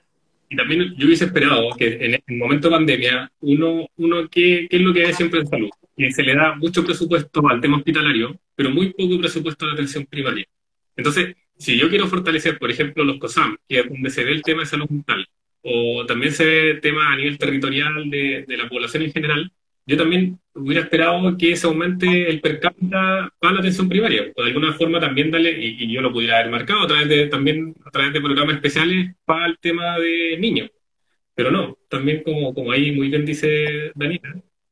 Y también yo hubiese esperado que en el momento de pandemia, uno, uno ¿qué, qué es lo que hay siempre en salud? Que se le da mucho presupuesto al tema hospitalario, pero muy poco presupuesto a la atención primaria. Entonces, si yo quiero fortalecer, por ejemplo, los COSAM, que es donde se ve el tema de salud mental, o también se ve el tema a nivel territorial de, de la población en general, yo también hubiera esperado que se aumente el per cápita para la atención primaria, o de alguna forma también darle, y, yo lo pudiera haber marcado a través de, también a través de programas especiales para el tema de niños. Pero no, también como, como ahí muy bien dice Danita,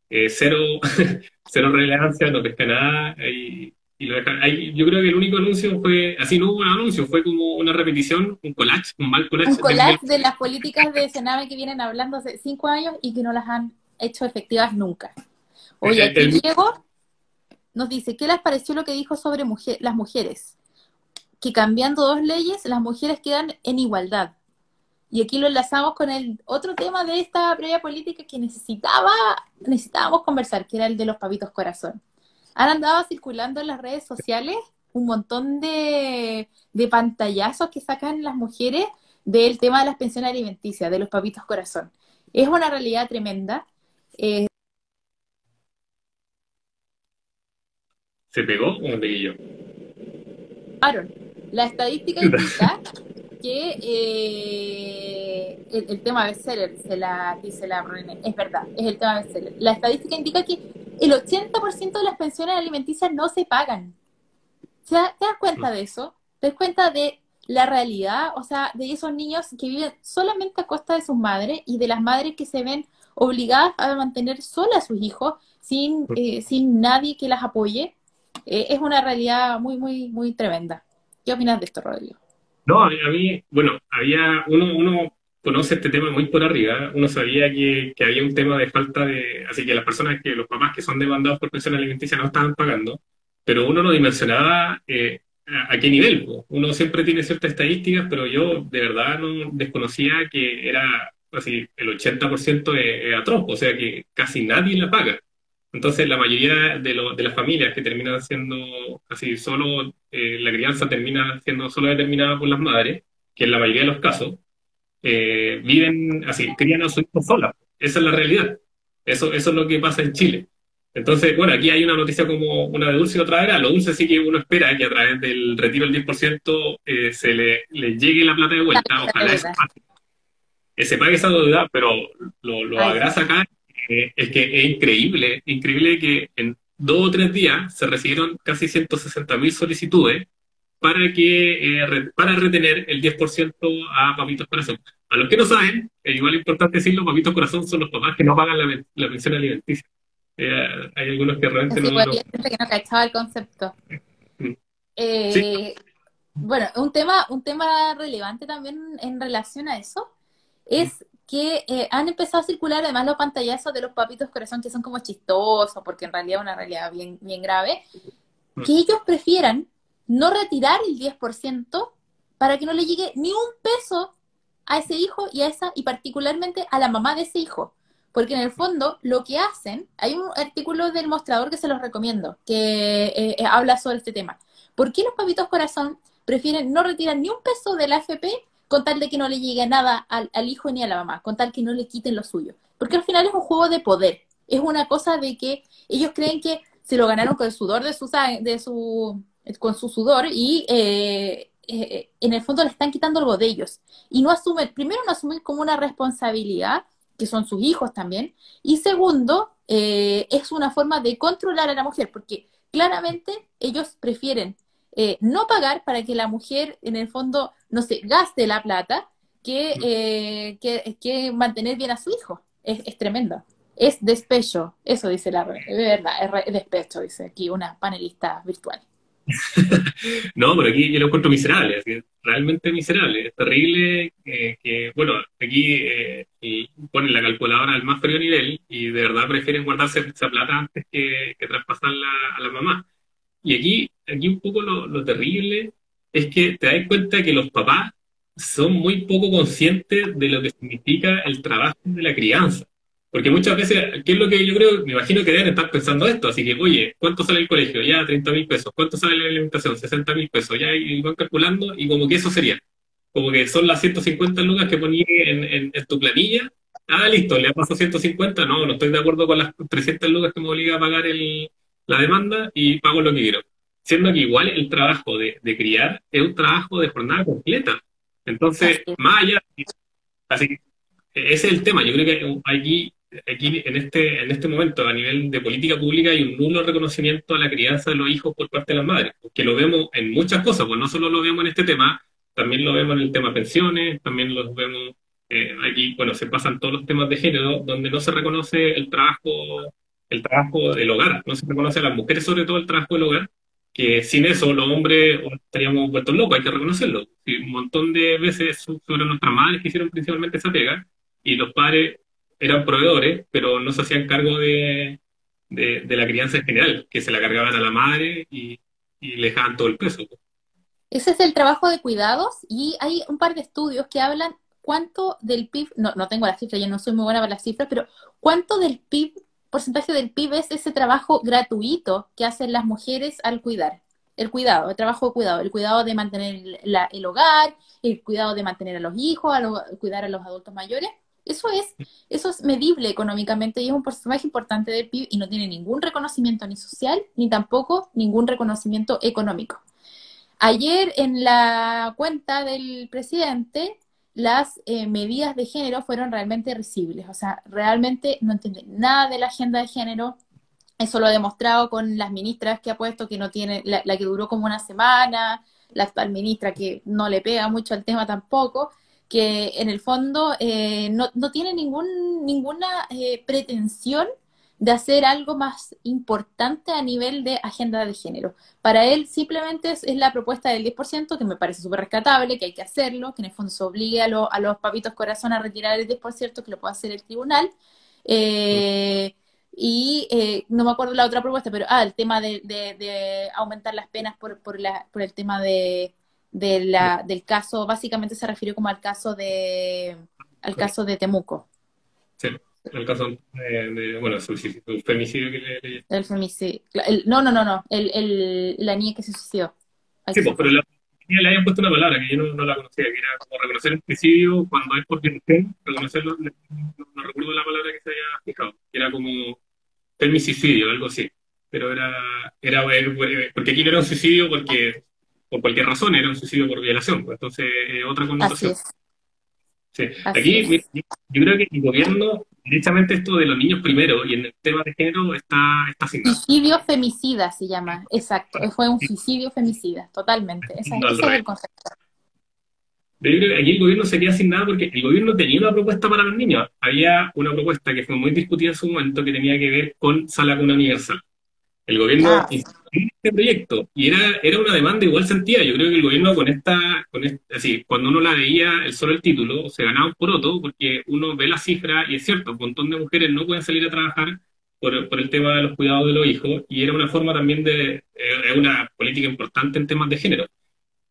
eh, cero, cero relevancia, no pesca nada, y, y lo ahí, yo creo que el único anuncio fue, así no hubo un anuncio, fue como una repetición, un collage, un mal collage. Un collage de las políticas de Sename que vienen hablando hace cinco años y que no las han hecho efectivas nunca. Oye, aquí Diego nos dice, ¿qué les pareció lo que dijo sobre las mujeres? Que cambiando dos leyes, las mujeres quedan en igualdad. Y aquí lo enlazamos con el otro tema de esta previa política que necesitaba, necesitábamos conversar, que era el de los papitos corazón. Han andado circulando en las redes sociales un montón de, de pantallazos que sacan las mujeres del tema de las pensiones alimenticias, de los papitos corazón. Es una realidad tremenda. Eh, ¿Se pegó o me pegué yo? Aaron. La estadística indica que eh, el, tema bestseller, se la dice la es verdad, es el tema bestseller. La estadística indica que el 80% de las pensiones alimenticias no se pagan. ¿Te das cuenta de eso? ¿Te das cuenta de la realidad? O sea, de esos niños que viven solamente a costa de sus madres y de las madres que se ven obligadas a mantener solas a sus hijos sin, eh, sin nadie que las apoye. Eh, es una realidad muy, muy, muy tremenda. ¿Qué opinas de esto, Rodrigo? No, a mí, bueno, había, uno, uno conoce este tema muy por arriba, uno sabía que, que, había un tema de falta de, así que las personas, que los papás que son demandados por pensión alimenticia no estaban pagando, pero uno no dimensionaba eh, a, qué nivel. Uno siempre tiene ciertas estadísticas, pero yo de verdad no desconocía que era así, el 80% es, atroz, o sea que casi nadie la paga. Entonces, la mayoría de, de las familias que terminan siendo así, solo eh, la crianza termina siendo solo determinada por las madres, que en la mayoría de los casos, eh, viven así, crían a sus hijos solas. Esa es la realidad. Eso, eso es lo que pasa en Chile. Entonces, bueno, aquí hay una noticia como una de dulce y otra de gra. Lo dulce sí que uno espera que a través del retiro del 10% eh, se le, le, llegue la plata de vuelta. Ojalá se pague esa deuda, pero lo, lo agrasa acá es que es increíble, increíble que en dos o tres días se recibieron casi 160.000 solicitudes para que eh, para retener el 10% a Papitos Corazón. A los que no saben, es igual importante decirlo, Papitos Corazón son los papás que no pagan la, pensión alimenticia. Eh, hay algunos que realmente no, no... gente que no cachaba el concepto. Mm. Eh, bueno, un tema, un tema relevante también en relación a eso es que eh, han empezado a circular además los pantallazos de los papitos corazón que son como chistosos, porque en realidad es una realidad bien, bien grave, mm. que ellos prefieran no retirar el 10% para que no le llegue ni un peso a ese hijo y a esa, y particularmente a la mamá de ese hijo. Porque en el fondo lo que hacen, hay un artículo del mostrador que se los recomiendo, que eh, eh, habla sobre este tema. ¿Por qué los papitos corazón prefieren no retirar ni un peso de la AFP con tal de que no le llegue nada al, hijo ni a la mamá, con tal que no le quiten lo suyo. Porque al final es un juego de poder, es una cosa de que ellos creen que se lo ganaron con el sudor de su, de su con su sudor y eh, eh, en el fondo le están quitando algo de ellos. Y no asumen, primero no asumen como una responsabilidad, que son sus hijos también, y segundo, eh, es una forma de controlar a la mujer, porque claramente ellos prefieren eh, no pagar para que la mujer, en el fondo, no se gaste la plata que, eh, que, mantener bien a su hijo. Es, tremendo. Es despecho, eso dice la verdad, es despecho, dice aquí una panelista virtual. no, pero aquí yo lo encuentro miserable, realmente miserable. Es terrible que, bueno, aquí eh, ponen la calculadora al más frío nivel y de verdad prefieren guardarse esa plata antes que, que traspasarla a la mamá. Y aquí, aquí un poco lo, terrible es que te das cuenta que los papás son muy poco conscientes de lo que significa el trabajo de la crianza. Porque muchas veces, ¿qué es lo que yo creo? Me imagino que deben estar pensando esto. Así que, oye, ¿cuánto sale el colegio? Ya, 30 mil pesos. ¿Cuánto sale la alimentación? 60 mil pesos. Ya, y van calculando, y como que eso sería. Como que son las 150 lucas que ponía en, en, tu planilla. Ah, listo, le paso 150. No, no estoy de acuerdo con las 300 lucas que me obliga a pagar el, la demanda y pago lo que quiero. Siendo que igual el trabajo de, criar es un trabajo de jornada completa. Entonces, más allá, así ese es el tema. Yo creo que aquí, aquí en, este, en este momento, a nivel de política pública, hay un nulo reconocimiento a la crianza de los hijos por parte de las madres, que lo vemos en muchas cosas, pues no solo lo vemos en este tema, también lo vemos en el tema pensiones, también lo vemos eh, aquí, bueno, se pasan todos los temas de género, donde no se reconoce el trabajo el trabajo del hogar, no se reconoce a las mujeres sobre todo el trabajo del hogar, que sin eso los hombres estaríamos vueltos locos, hay que reconocerlo. un montón de veces sobre nuestras madres que hicieron principalmente esa pega, y los padres eran proveedores, pero no se hacían cargo de, de, la crianza en general, que se la cargaban a la madre y, y le dejaban todo el peso. Ese es el trabajo de cuidados y hay un par de estudios que hablan cuánto del PIB, no, no tengo las cifras, yo no soy muy buena para las cifras, pero cuánto del PIB porcentaje del PIB es ese trabajo gratuito que hacen las mujeres al cuidar. El cuidado, el trabajo de cuidado, el cuidado de mantener el hogar, el cuidado de mantener a los hijos, a cuidar a los adultos mayores. Eso es, eso es medible económicamente y es un porcentaje importante del PIB y no tiene ningún reconocimiento ni social ni tampoco ningún reconocimiento económico. Ayer en la cuenta del presidente, las eh, medidas de género fueron realmente risibles. O sea, realmente no entiende nada de la agenda de género. Eso lo ha demostrado con las ministras que ha puesto, que no tiene, la, que duró como una semana, la actual ministra que no le pega mucho al tema tampoco, que en el fondo eh, no, no, tiene ningún, ninguna eh, pretensión de hacer algo más importante a nivel de agenda de género. Para él simplemente es, la propuesta del 10%, que me parece súper rescatable, que hay que hacerlo, que en el fondo se obligue a, a los papitos corazón a retirar el 10%, que lo pueda hacer el tribunal. Eh, y eh, no me acuerdo la otra propuesta, pero ah, el tema de, aumentar las penas por, por, la, por el tema de, la, del caso, básicamente se refirió como al caso de al caso de Temuco. Sí el caso de, bueno, el femicidio que le... El femicidio. no, no, no, no, el, el, la niña que se suicidó. sí, pues, pero la, le habían puesto una palabra que yo no, no, la conocía, que era como reconocer el femicidio cuando es por violación, reconocerlo, no, no, recuerdo la palabra que se había fijado, que era como femicidio, algo así. Pero era, era, porque aquí no era un suicidio porque, por cualquier razón, era un suicidio por violación, pues, entonces eh, otra connotación. Sí. Aquí yo creo que el gobierno, directamente esto de los niños primero y en el tema de género está, está asignado. Suicidio femicida se llama, exacto. Fue un suicidio femicida, totalmente. ese es el concepto. Yo creo que aquí el gobierno sería asignado porque el gobierno tenía una propuesta para los niños. Había una propuesta que fue muy discutida en su momento que tenía que ver con sala cuna universal. El gobierno ah. Este proyecto y era, era una demanda igual sentida. Yo creo que el gobierno con esta, con así, cuando uno la veía el solo el título, se ganaba un poroto porque uno ve la cifra y es cierto, un montón de mujeres no pueden salir a trabajar por, por el tema de los cuidados de los hijos y era una forma también de, eh, es una política importante en temas de género.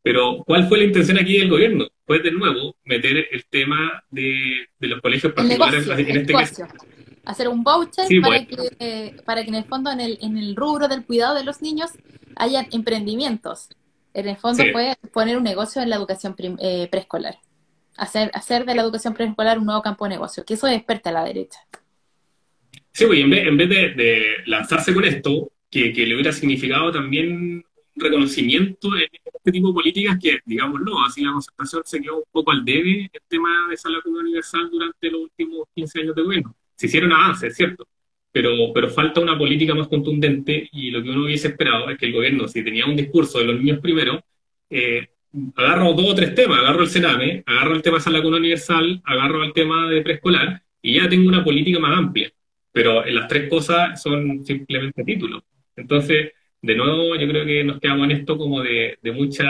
Pero, ¿cuál fue la intención aquí del gobierno? Fue de nuevo meter el tema de, de los colegios particulares en este caso hacer un voucher para, que, para que en el fondo en el, en el rubro del cuidado de los niños haya emprendimientos. En el fondo puede poner un negocio en la educación eh, preescolar. Hacer, hacer de la educación preescolar un nuevo campo de negocio, que eso desperta a la derecha. Sí, pues en vez, en vez de, lanzarse con esto, que, que, le hubiera significado también reconocimiento en este tipo de políticas que, digámoslo, así la concertación se quedó un poco al debe el tema de salud universal durante los últimos 15 años de gobierno se hicieron avances, ¿cierto? Pero, pero falta una política más contundente y lo que uno hubiese esperado es que el gobierno, si tenía un discurso de los niños primero, eh, agarro dos o tres temas, agarro el Sename, agarro el tema de la universal, agarro el tema de preescolar y ya tengo una política más amplia. Pero en las tres cosas son simplemente títulos. Entonces, de nuevo, yo creo que nos quedamos en esto como de, de mucha,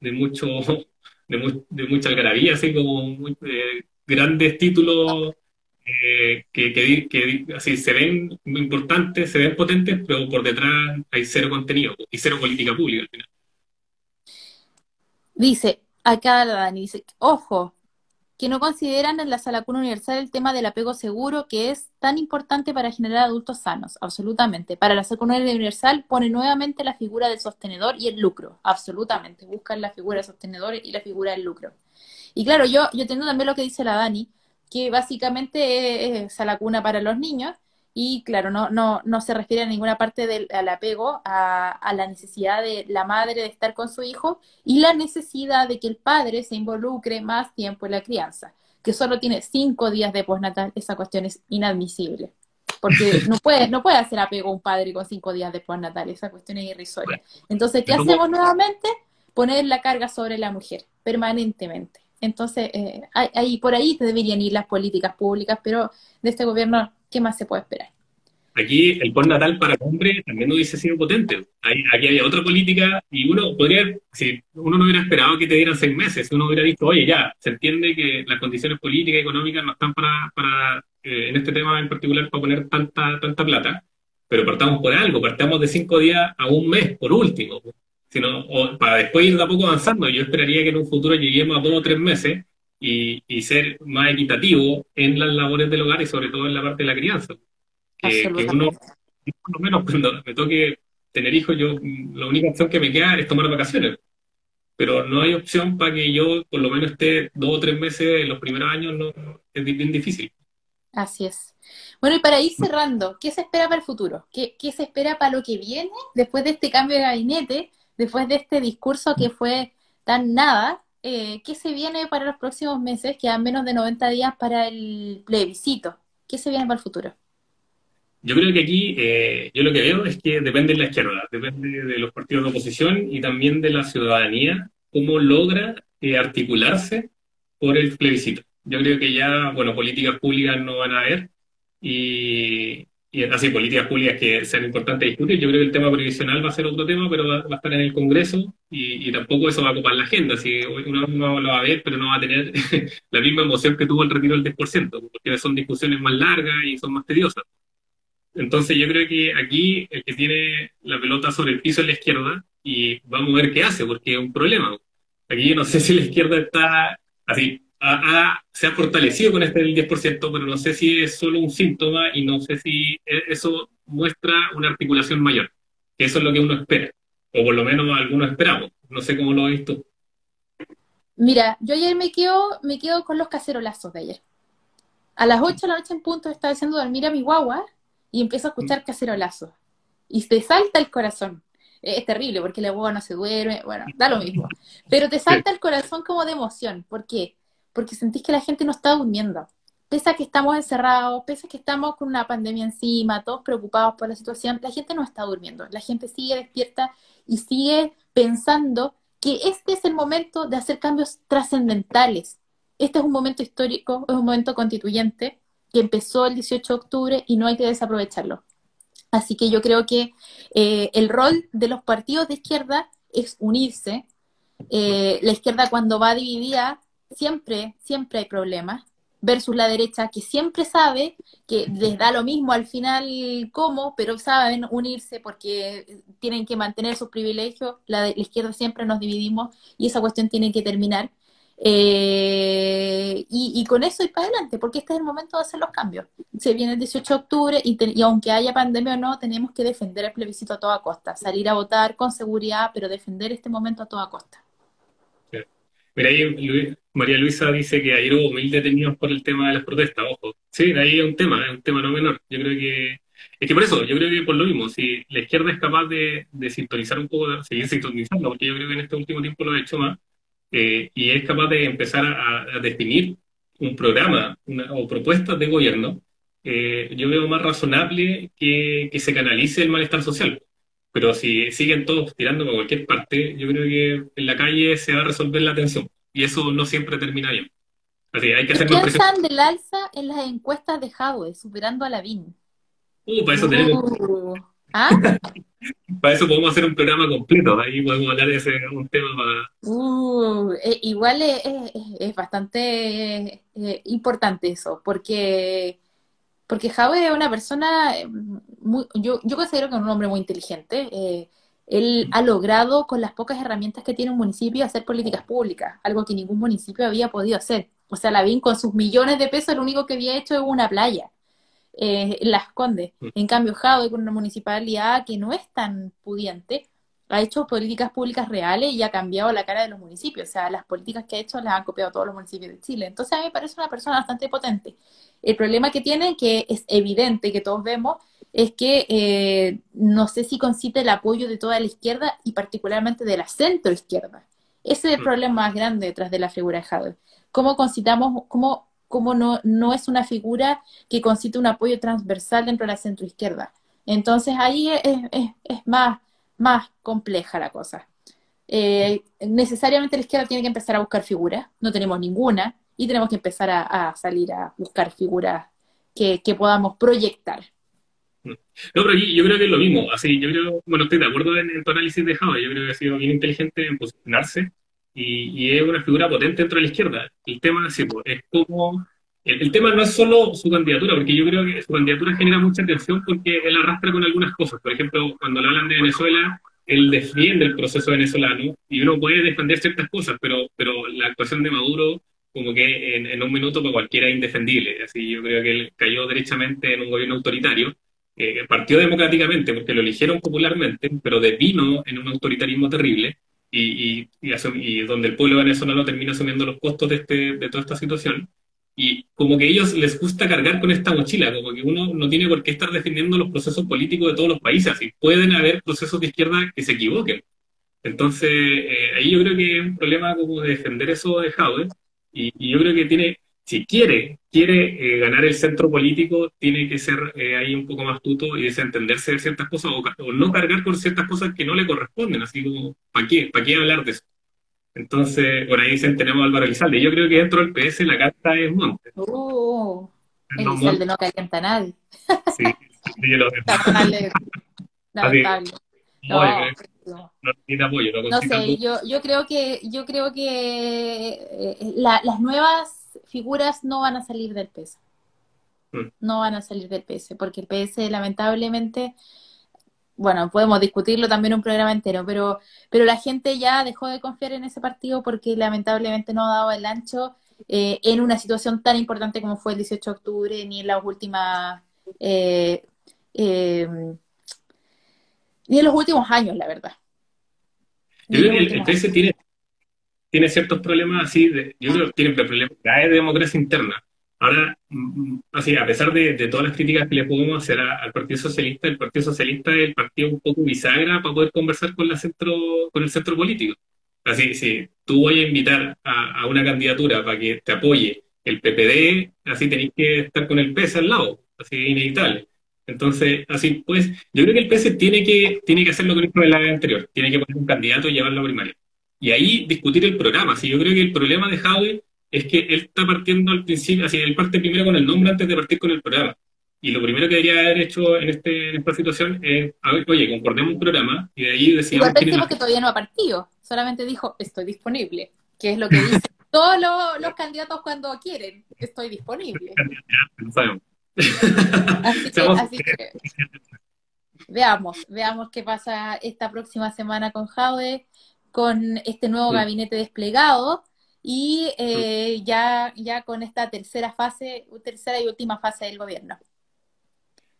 de mucho, de, mucha algarabía, así como eh, grandes títulos que, así se ven importantes, se ven potentes, pero por detrás hay cero contenido y cero política pública al final. Dice, acá Dani dice, ojo, que no consideran en la sala cuna universal el tema del apego seguro que es tan importante para generar adultos sanos, absolutamente. Para la sala universal pone nuevamente la figura del sostenedor y el lucro, absolutamente. Buscan la figura del sostenedor y la figura del lucro. Y claro, yo, yo entiendo también lo que dice la Dani, que básicamente es a la cuna para los niños y claro, no, no, no se refiere a ninguna parte del al apego a, a, la necesidad de la madre de estar con su hijo y la necesidad de que el padre se involucre más tiempo en la crianza, que solo tiene cinco días de postnatal, esa cuestión es inadmisible. Porque no puede, no puede hacer apego un padre con cinco días de postnatal, esa cuestión es irrisoria. Entonces, ¿qué hacemos nuevamente? Poner la carga sobre la mujer, permanentemente. Entonces, eh, ahí, por ahí deberían ir las políticas públicas, pero de este gobierno, ¿qué más se puede esperar? Aquí el natal para el hombre también no hubiese sido potente. aquí había otra política y uno podría, si uno no hubiera esperado que te dieran seis meses, uno hubiera dicho, oye, ya, se entiende que las condiciones políticas y económicas no están para, para eh, en este tema en particular, para poner tanta, tanta plata, pero partamos por algo, partamos de cinco días a un mes, por último sino para después ir de a poco avanzando. Yo esperaría que en un futuro lleguemos a dos o tres meses y, y, ser más equitativo en las labores del hogar y sobre todo en la parte de la crianza. Que, uno, por lo menos cuando me toque tener hijos, yo la única opción que me queda es tomar vacaciones. Pero no hay opción para que yo por lo menos esté dos o tres meses en los primeros años, no, es bien difícil. Así es. Bueno, y para ir cerrando, ¿qué se espera para el futuro? ¿Qué, ¿Qué, se espera para lo que viene después de este cambio de gabinete? Después de este discurso que fue tan nada, eh, ¿qué se viene para los próximos meses? Quedan menos de 90 días para el plebiscito. ¿Qué se viene para el futuro? Yo creo que aquí, eh, yo lo que veo es que depende de la izquierda, depende de los partidos de oposición y también de la ciudadanía, cómo logra eh, articularse por el plebiscito. Yo creo que ya, bueno, políticas públicas no van a haber y, y así políticas públicas que sean importantes discutir. Yo creo que el tema previsional va a ser otro tema, pero va, a estar en el Congreso y, tampoco eso va a ocupar la agenda. Así uno no lo va a ver, pero no va a tener la misma emoción que tuvo el retiro del 10%, porque son discusiones más largas y son más tediosas. Entonces yo creo que aquí el que tiene la pelota sobre el piso es la izquierda y vamos a ver qué hace, porque es un problema. Aquí yo no sé si la izquierda está así, se ha fortalecido con este del 10%, pero no sé si es solo un síntoma y no sé si e, eso muestra una articulación mayor, que eso es lo que uno espera, o por lo menos algunos esperamos. No sé cómo lo has visto. Mira, yo ayer me quedo, me quedo con los cacerolazos de ayer. A las 8 de la noche en punto estaba haciendo dormir a mi guagua y empiezo a escuchar mm. cacerolazos. Y te salta el corazón. Es terrible porque la guagua no se duerme, bueno, da lo mismo. Pero te salta el corazón como de emoción. ¿Por qué? Porque sentís que la gente no está durmiendo. Pese a que estamos encerrados, pese a que estamos con una pandemia encima, todos preocupados por la situación, la gente no está durmiendo. La gente sigue despierta y sigue pensando que este es el momento de hacer cambios trascendentales. Este es un momento histórico, es un momento constituyente que empezó el 18 de octubre y no hay que desaprovecharlo. Así que yo creo que eh, el rol de los partidos de izquierda es unirse. Eh, la izquierda cuando va dividida siempre, siempre hay problemas, versus la derecha que siempre sabe que les da lo mismo al final cómo, pero saben unirse porque tienen que mantener sus privilegios. La, izquierda siempre nos dividimos y esa cuestión tiene que terminar. Eh, y, con eso y para adelante, porque este es el momento de hacer los cambios. Se viene el 18 de octubre y, y, aunque haya pandemia o no, tenemos que defender el plebiscito a toda costa, salir a votar con seguridad, pero defender este momento a toda costa. Mira, ahí María Luisa dice que ayer hubo mil detenidos por el tema de las protestas, ojo. Sí, ahí es un tema, es un tema no menor. Yo creo que, es que por eso, yo creo que por lo mismo, si la izquierda es capaz de, sintonizar un poco, de seguir sintonizando, porque yo creo que en este último tiempo lo ha hecho más, eh, y es capaz de empezar a, definir un programa o propuestas de gobierno, eh, yo veo más razonable que, que se canalice el malestar social. Pero si siguen todos tirando por cualquier parte, yo creo que en la calle se va a resolver la tensión. Y eso no siempre termina bien. Así hay que hacer más presión. del alza en las encuestas de Huawei, superando a la BIN? Uh, para eso tenemos... Uh. ¿Ah? para eso podemos hacer un programa completo. Ahí podemos hablar de ese un tema para... Uh, eh, igual es, es, bastante eh, importante eso, porque porque Javi es una persona, eh, muy, yo, yo considero que es un hombre muy inteligente. Eh, él ha logrado, con las pocas herramientas que tiene un municipio, hacer políticas públicas, algo que ningún municipio había podido hacer. O sea, la Lavín con sus millones de pesos, lo único que había hecho es una playa, eh, Las Condes. Mm. En cambio, Javi, con una municipalidad que no es tan pudiente, ha hecho políticas públicas reales y ha cambiado la cara de los municipios. O sea, las políticas que ha hecho las han copiado todos los municipios de Chile. Entonces, a mí me parece una persona bastante potente. El problema que tiene, que es evidente que todos vemos, es que eh, no sé si concite el apoyo de toda la izquierda y particularmente de la centro izquierda. Ese es el mm. problema más grande detrás de la figura de Jadwe. ¿Cómo concitamos, cómo, cómo no, no es una figura que concite un apoyo transversal dentro de la centro izquierda? Entonces ahí es, es, es más, más compleja la cosa. Eh, necesariamente la izquierda tiene que empezar a buscar figuras, no tenemos ninguna, y tenemos que empezar a, salir a buscar figuras que, podamos proyectar. No, pero yo creo que es lo mismo. Así, yo creo, bueno, estoy de acuerdo en, tu análisis de Java. Yo creo que ha sido bien inteligente en posicionarse y, es una figura potente dentro de la izquierda. El tema sí, pues, es como. El, tema no es solo su candidatura, porque yo creo que su candidatura genera mucha atención porque él arrastra con algunas cosas. Por ejemplo, cuando le hablan de Venezuela, él defiende el proceso venezolano y uno puede defender ciertas cosas, pero, pero la actuación de Maduro como que en, un minuto para cualquiera es indefendible. Así yo creo que él cayó derechamente en un gobierno autoritario, eh, partió democráticamente porque lo eligieron popularmente, pero devino en un autoritarismo terrible y, y, donde el pueblo venezolano termina asumiendo los costos de, este, de toda esta situación. Y como que a ellos les gusta cargar con esta mochila, como que uno no tiene por qué estar defendiendo los procesos políticos de todos los países, y pueden haber procesos de izquierda que se equivoquen, Entonces, eh, ahí yo creo que es un problema como de defender eso de Jaude, y, y yo creo que tiene, si quiere, quiere eh, ganar el centro político, tiene que ser eh, ahí un poco más tuto y desentenderse de ciertas cosas o, o, no cargar con ciertas cosas que no le corresponden, así como, ¿para qué? ¿Para qué hablar de eso? Entonces, por ahí dicen, tenemos a Álvaro Elizalde. Yo creo que dentro del PS la carta es Monte. Uh, Elizalde no calienta a nadie. Sí, sí yo lo Lamentable. Lamentable. No, no, no apoyo. No, no sé, yo, yo creo que, yo creo que eh, la, las nuevas figuras no van a salir del PS. Mm. No van a salir del PS, porque el PS lamentablemente, bueno, podemos discutirlo también un programa entero, pero, pero la gente ya dejó de confiar en ese partido porque lamentablemente no ha dado el ancho eh, en una situación tan importante como fue el 18 de octubre, ni en las últimas... Eh, eh, ni en los últimos años, la verdad. Yo creo que el, el PS tiene, tiene ciertos problemas así, de, yo creo que tiene problemas de democracia interna. Ahora, así, a pesar de, de, todas las críticas que le podemos hacer a, al Partido Socialista, el Partido Socialista es el partido un poco bisagra para poder conversar con, la centro, con el centro político. Así, si tú voy a invitar a, a, una candidatura para que te apoye el PPD, así tenéis que estar con el PS al lado, así inevitable. Entonces, así pues, yo creo que el PS tiene que, tiene que hacer lo que hizo en la anterior, tiene que poner un candidato y llevarlo a primaria. Y ahí discutir el programa. Así, yo creo que el problema de Jaude es que él está partiendo al principio, así, él parte primero con el nombre antes de partir con el programa. Y lo primero que debería haber hecho en, este, en esta situación es, a ver, oye, concordemos un programa y de ahí decíamos... Igual pensemos que todavía no ha partido, solamente dijo, estoy disponible, que es lo que dicen todos los, los candidatos cuando quieren, estoy disponible. No sabemos. Así que, así que, veamos, veamos qué pasa esta próxima semana con Jaude, con este nuevo Sí. gabinete desplegado y eh, ya, ya con esta tercera fase, tercera y última fase del gobierno.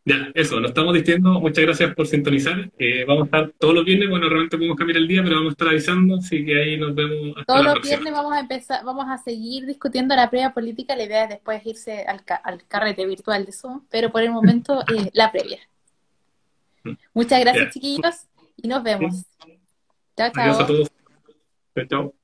Ya, eso, nos estamos diciendo. Muchas gracias por sintonizar. Eh, vamos a estar todos los viernes. Bueno, realmente podemos cambiar el día, pero vamos a estar avisando. Así que ahí nos vemos hasta Todos la los próxima. viernes vamos a empezar, vamos a seguir discutiendo la previa política. La idea es después irse al, ca- al carrete virtual de Zoom, pero por el momento eh, la previa. Muchas gracias, Ya. chiquillos, y nos vemos. Chao, Adiós a chao. todos. Chao, chao.